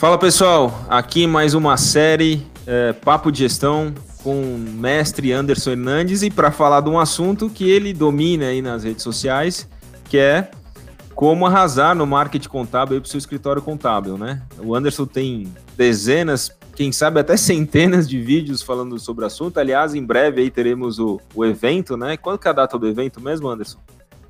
Fala pessoal, aqui mais uma série é, Papo de Gestão com o mestre Anderson Hernandes e para falar de um assunto que ele domina aí nas redes sociais, que é como arrasar no marketing contábil para o seu escritório contábil, né? O Anderson tem dezenas, quem sabe até centenas de vídeos falando sobre o assunto. Aliás, em breve aí teremos o, o evento, né? Quando que é a data do evento mesmo, Anderson?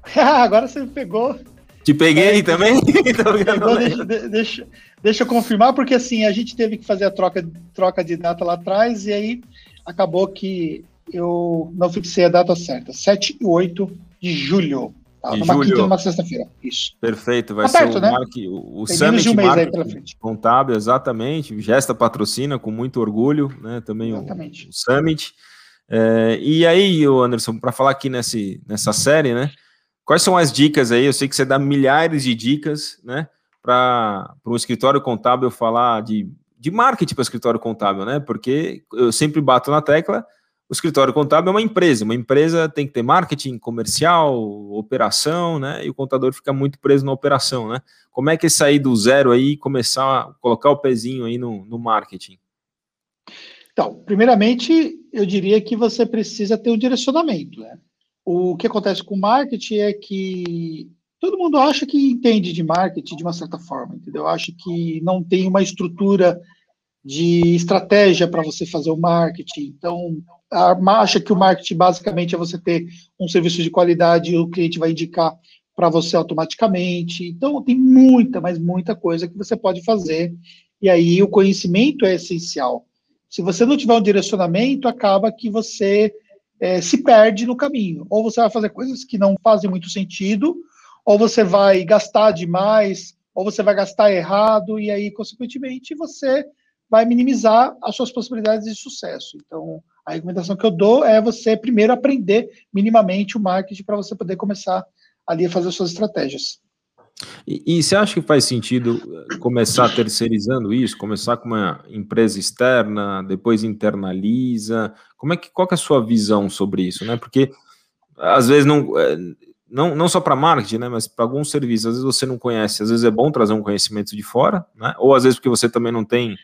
Agora você me pegou. Te peguei é, também? Pegou, deixa, deixa, deixa eu confirmar, porque assim, a gente teve que fazer a troca, troca de data lá atrás, e aí acabou que eu não fixei a data certa. 7 e 8 de julho. Tá, numa julho. quinta numa sexta-feira. Isso. Perfeito, vai tá ser perto, o, né? Marque, o, o Summit um Marketing Contábil, exatamente. Gesta patrocina com muito orgulho, né? Também o, o, Summit. É, e aí, Anderson, para falar aqui nesse, nessa série, né? Quais são as dicas aí? Eu sei que você dá milhares de dicas, né? Para um escritório contábil falar de, de marketing para o escritório contábil, né? Porque eu sempre bato na tecla o escritório contábil é uma empresa. Uma empresa tem que ter marketing, comercial, operação, né? E o contador fica muito preso na operação, né? Como é que é sair do zero aí e começar a colocar o pezinho aí no, no marketing? Então, primeiramente, eu diria que você precisa ter um direcionamento, né? O que acontece com o marketing é que todo mundo acha que entende de marketing de uma certa forma, entendeu? Acha que não tem uma estrutura de estratégia para você fazer o marketing. Então, acha que o marketing basicamente é você ter um serviço de qualidade e o cliente vai indicar para você automaticamente. Então, tem muita, mas muita coisa que você pode fazer. E aí, o conhecimento é essencial. Se você não tiver um direcionamento, acaba que você é, se perde no caminho. Ou você vai fazer coisas que não fazem muito sentido, ou você vai gastar demais, ou você vai gastar errado, e aí, consequentemente, você vai minimizar as suas possibilidades de sucesso. Então, a recomendação que eu dou é você primeiro aprender minimamente o marketing para você poder começar ali a fazer suas estratégias. E, e, você acha que faz sentido eh, começar terceirizando isso, começar com uma empresa externa, depois internaliza? Como é que qual é a sua visão sobre isso, né? Porque às vezes não eh, não, não só para marketing, né, mas para alguns serviços, às vezes você não conhece, às vezes é bom trazer um conhecimento de fora, né? Ou às vezes porque você também não tem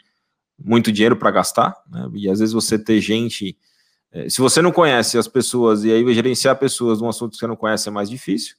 muito dinheiro para gastar, né? E às vezes você ter gente. É, se você não conhece as pessoas e aí gerenciar pessoas num assunto que você não conhece é mais difícil.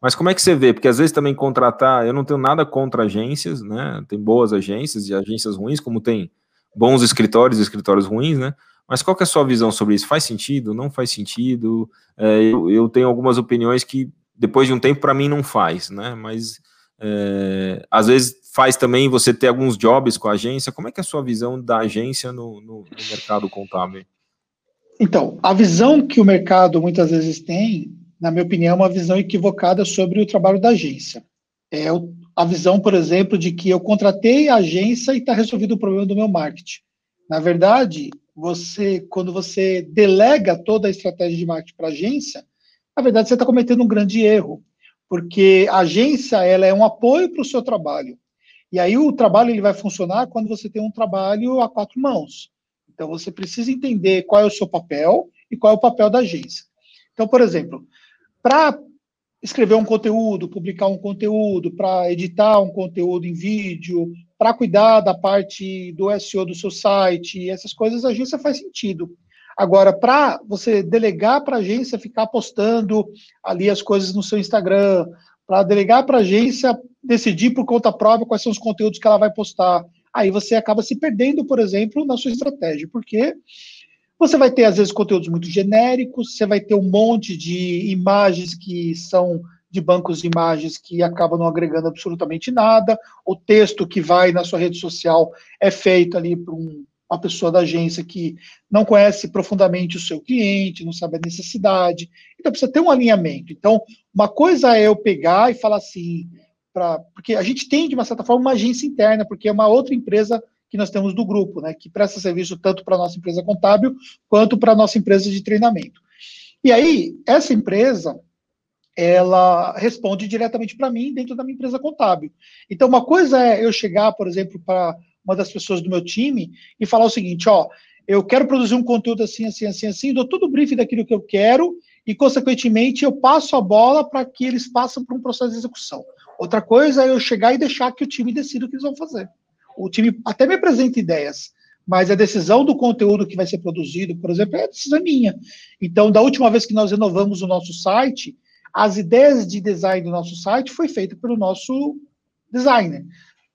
Mas como é que você vê? Porque às vezes também contratar, eu não tenho nada contra agências, né? Tem boas agências e agências ruins, como tem bons escritórios e escritórios ruins, né? Mas qual é a sua visão sobre isso? Faz sentido? Não faz sentido? É, eu, eu, tenho algumas opiniões que depois de um tempo para mim não faz, né? Mas é, às vezes faz também você ter alguns jobs com a agência. Como é que é a sua visão da agência no, no, no mercado contábil? Então, a visão que o mercado muitas vezes tem, na minha opinião, uma visão equivocada sobre o trabalho da agência. É a visão, por exemplo, de que eu contratei a agência e está resolvido o problema do meu marketing. Na verdade, você, quando você delega toda a estratégia de marketing para a agência, na verdade você está cometendo um grande erro, porque a agência ela é um apoio para o seu trabalho. E aí o trabalho ele vai funcionar quando você tem um trabalho a quatro mãos. Então você precisa entender qual é o seu papel e qual é o papel da agência. Então, por exemplo, para escrever um conteúdo, publicar um conteúdo, para editar um conteúdo em vídeo, para cuidar da parte do SEO do seu site, essas coisas a agência faz sentido. Agora, para você delegar para a agência ficar postando ali as coisas no seu Instagram, para delegar para a agência decidir por conta própria quais são os conteúdos que ela vai postar. Aí você acaba se perdendo, por exemplo, na sua estratégia, porque você vai ter, às vezes, conteúdos muito genéricos, você vai ter um monte de imagens que são de bancos de imagens que acabam não agregando absolutamente nada, o texto que vai na sua rede social é feito ali por um, uma pessoa da agência que não conhece profundamente o seu cliente, não sabe a necessidade, então precisa ter um alinhamento. Então, uma coisa é eu pegar e falar assim, pra, porque a gente tem, de uma certa forma, uma agência interna, porque é uma outra empresa que nós temos do grupo, né, que presta serviço tanto para a nossa empresa contábil quanto para a nossa empresa de treinamento. E aí, essa empresa, ela responde diretamente para mim dentro da minha empresa contábil. Então, uma coisa é eu chegar, por exemplo, para uma das pessoas do meu time e falar o seguinte, ó, eu quero produzir um conteúdo assim, assim, assim, assim, dou todo o briefing daquilo que eu quero e, consequentemente, eu passo a bola para que eles passem por um processo de execução. Outra coisa é eu chegar e deixar que o time decida o que eles vão fazer. O time até me apresenta ideias, mas a decisão do conteúdo que vai ser produzido, por exemplo, é decisão minha. Então, da última vez que nós renovamos o nosso site, as ideias de design do nosso site foi feita pelo nosso designer,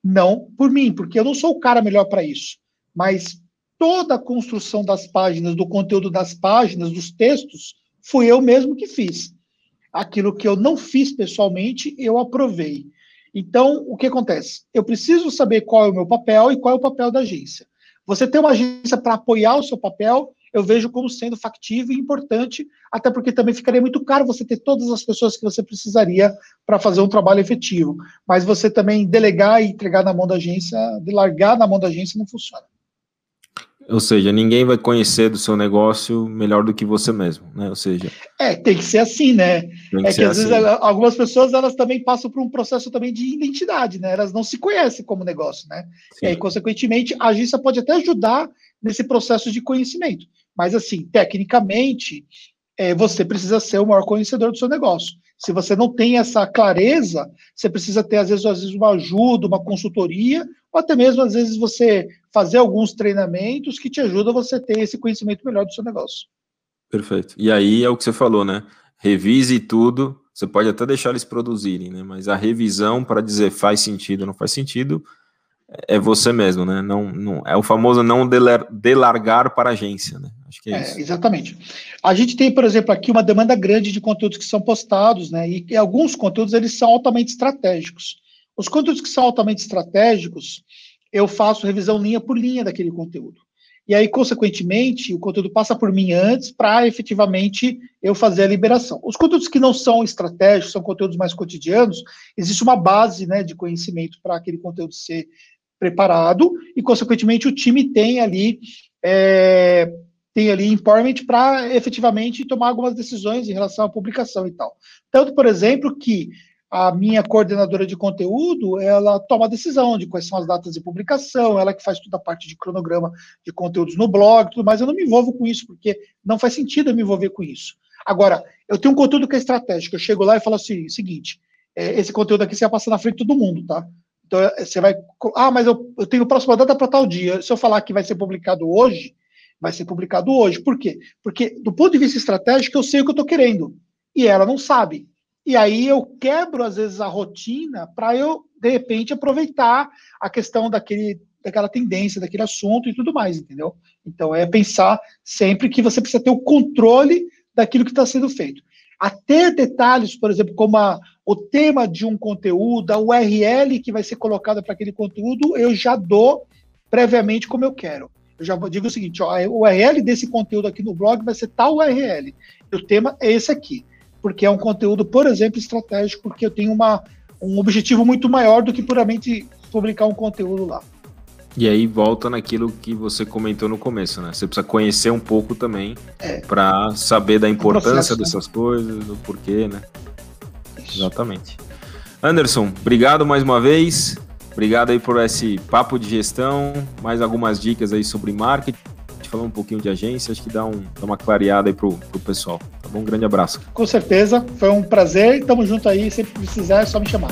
não por mim, porque eu não sou o cara melhor para isso. Mas toda a construção das páginas, do conteúdo das páginas, dos textos, fui eu mesmo que fiz. Aquilo que eu não fiz pessoalmente, eu aprovei. Então, o que acontece? Eu preciso saber qual é o meu papel e qual é o papel da agência. Você ter uma agência para apoiar o seu papel, eu vejo como sendo factível e importante, até porque também ficaria muito caro você ter todas as pessoas que você precisaria para fazer um trabalho efetivo. Mas você também delegar e entregar na mão da agência, largar na mão da agência, não funciona. Ou seja, ninguém vai conhecer do seu negócio melhor do que você mesmo, né? Ou seja. É, tem que ser assim, né? Que é que às assim. vezes algumas pessoas elas também passam por um processo também de identidade, né? Elas não se conhecem como negócio, né? Sim. E aí, consequentemente, a agência pode até ajudar nesse processo de conhecimento. Mas, assim, tecnicamente, é, você precisa ser o maior conhecedor do seu negócio. Se você não tem essa clareza, você precisa ter, às vezes, às vezes, uma ajuda, uma consultoria, ou até mesmo, às vezes, você fazer alguns treinamentos que te ajudam a você ter esse conhecimento melhor do seu negócio. Perfeito. E aí é o que você falou, né? Revise tudo. Você pode até deixar eles produzirem, né? Mas a revisão para dizer faz sentido ou não faz sentido é você mesmo, né? Não, não é o famoso não delargar para a agência, né? Acho que é, é isso. Exatamente. A gente tem, por exemplo, aqui uma demanda grande de conteúdos que são postados, né? E, e alguns conteúdos eles são altamente estratégicos. Os conteúdos que são altamente estratégicos, eu faço revisão linha por linha daquele conteúdo. E aí, consequentemente, o conteúdo passa por mim antes para efetivamente eu fazer a liberação. Os conteúdos que não são estratégicos, são conteúdos mais cotidianos, existe uma base né, de conhecimento para aquele conteúdo ser preparado e, consequentemente, o time tem ali é, tem ali empowerment para efetivamente tomar algumas decisões em relação à publicação e tal. Tanto, por exemplo, que a minha coordenadora de conteúdo, ela toma a decisão de quais são as datas de publicação, ela que faz toda a parte de cronograma de conteúdos no blog, tudo mais. Eu não me envolvo com isso, porque não faz sentido eu me envolver com isso. Agora, eu tenho um conteúdo que é estratégico. Eu chego lá e falo assim: seguinte, é, esse conteúdo aqui você vai passar na frente de todo mundo, tá? Então, é, você vai. Ah, mas eu, eu tenho próxima data para tal dia. Se eu falar que vai ser publicado hoje, vai ser publicado hoje. Por quê? Porque, do ponto de vista estratégico, eu sei o que eu estou querendo. E ela não sabe. E aí eu quebro, às vezes, a rotina para eu, de repente, aproveitar a questão daquele, daquela tendência, daquele assunto e tudo mais, entendeu? Então, é pensar sempre que você precisa ter o controle daquilo que está sendo feito. Até detalhes, por exemplo, como a, o tema de um conteúdo, a URL que vai ser colocada para aquele conteúdo, eu já dou previamente como eu quero. Eu já digo o seguinte: ó, a URL desse conteúdo aqui no blog vai ser tal URL. O tema é esse aqui. Porque é um conteúdo, por exemplo, estratégico, porque eu tenho uma, um objetivo muito maior do que puramente publicar um conteúdo lá. E aí volta naquilo que você comentou no começo, né? Você precisa conhecer um pouco também é. para saber da importância processo, né? dessas né? coisas, do porquê, né? Exatamente. Anderson, obrigado mais uma vez. Obrigado aí por esse papo de gestão, mais algumas dicas aí sobre marketing, falar um pouquinho de agência, acho que dá, um, dá uma clareada aí pro, pro pessoal. Tá bom? Um grande abraço. Com certeza, foi um prazer. Tamo junto aí, que precisar é só me chamar.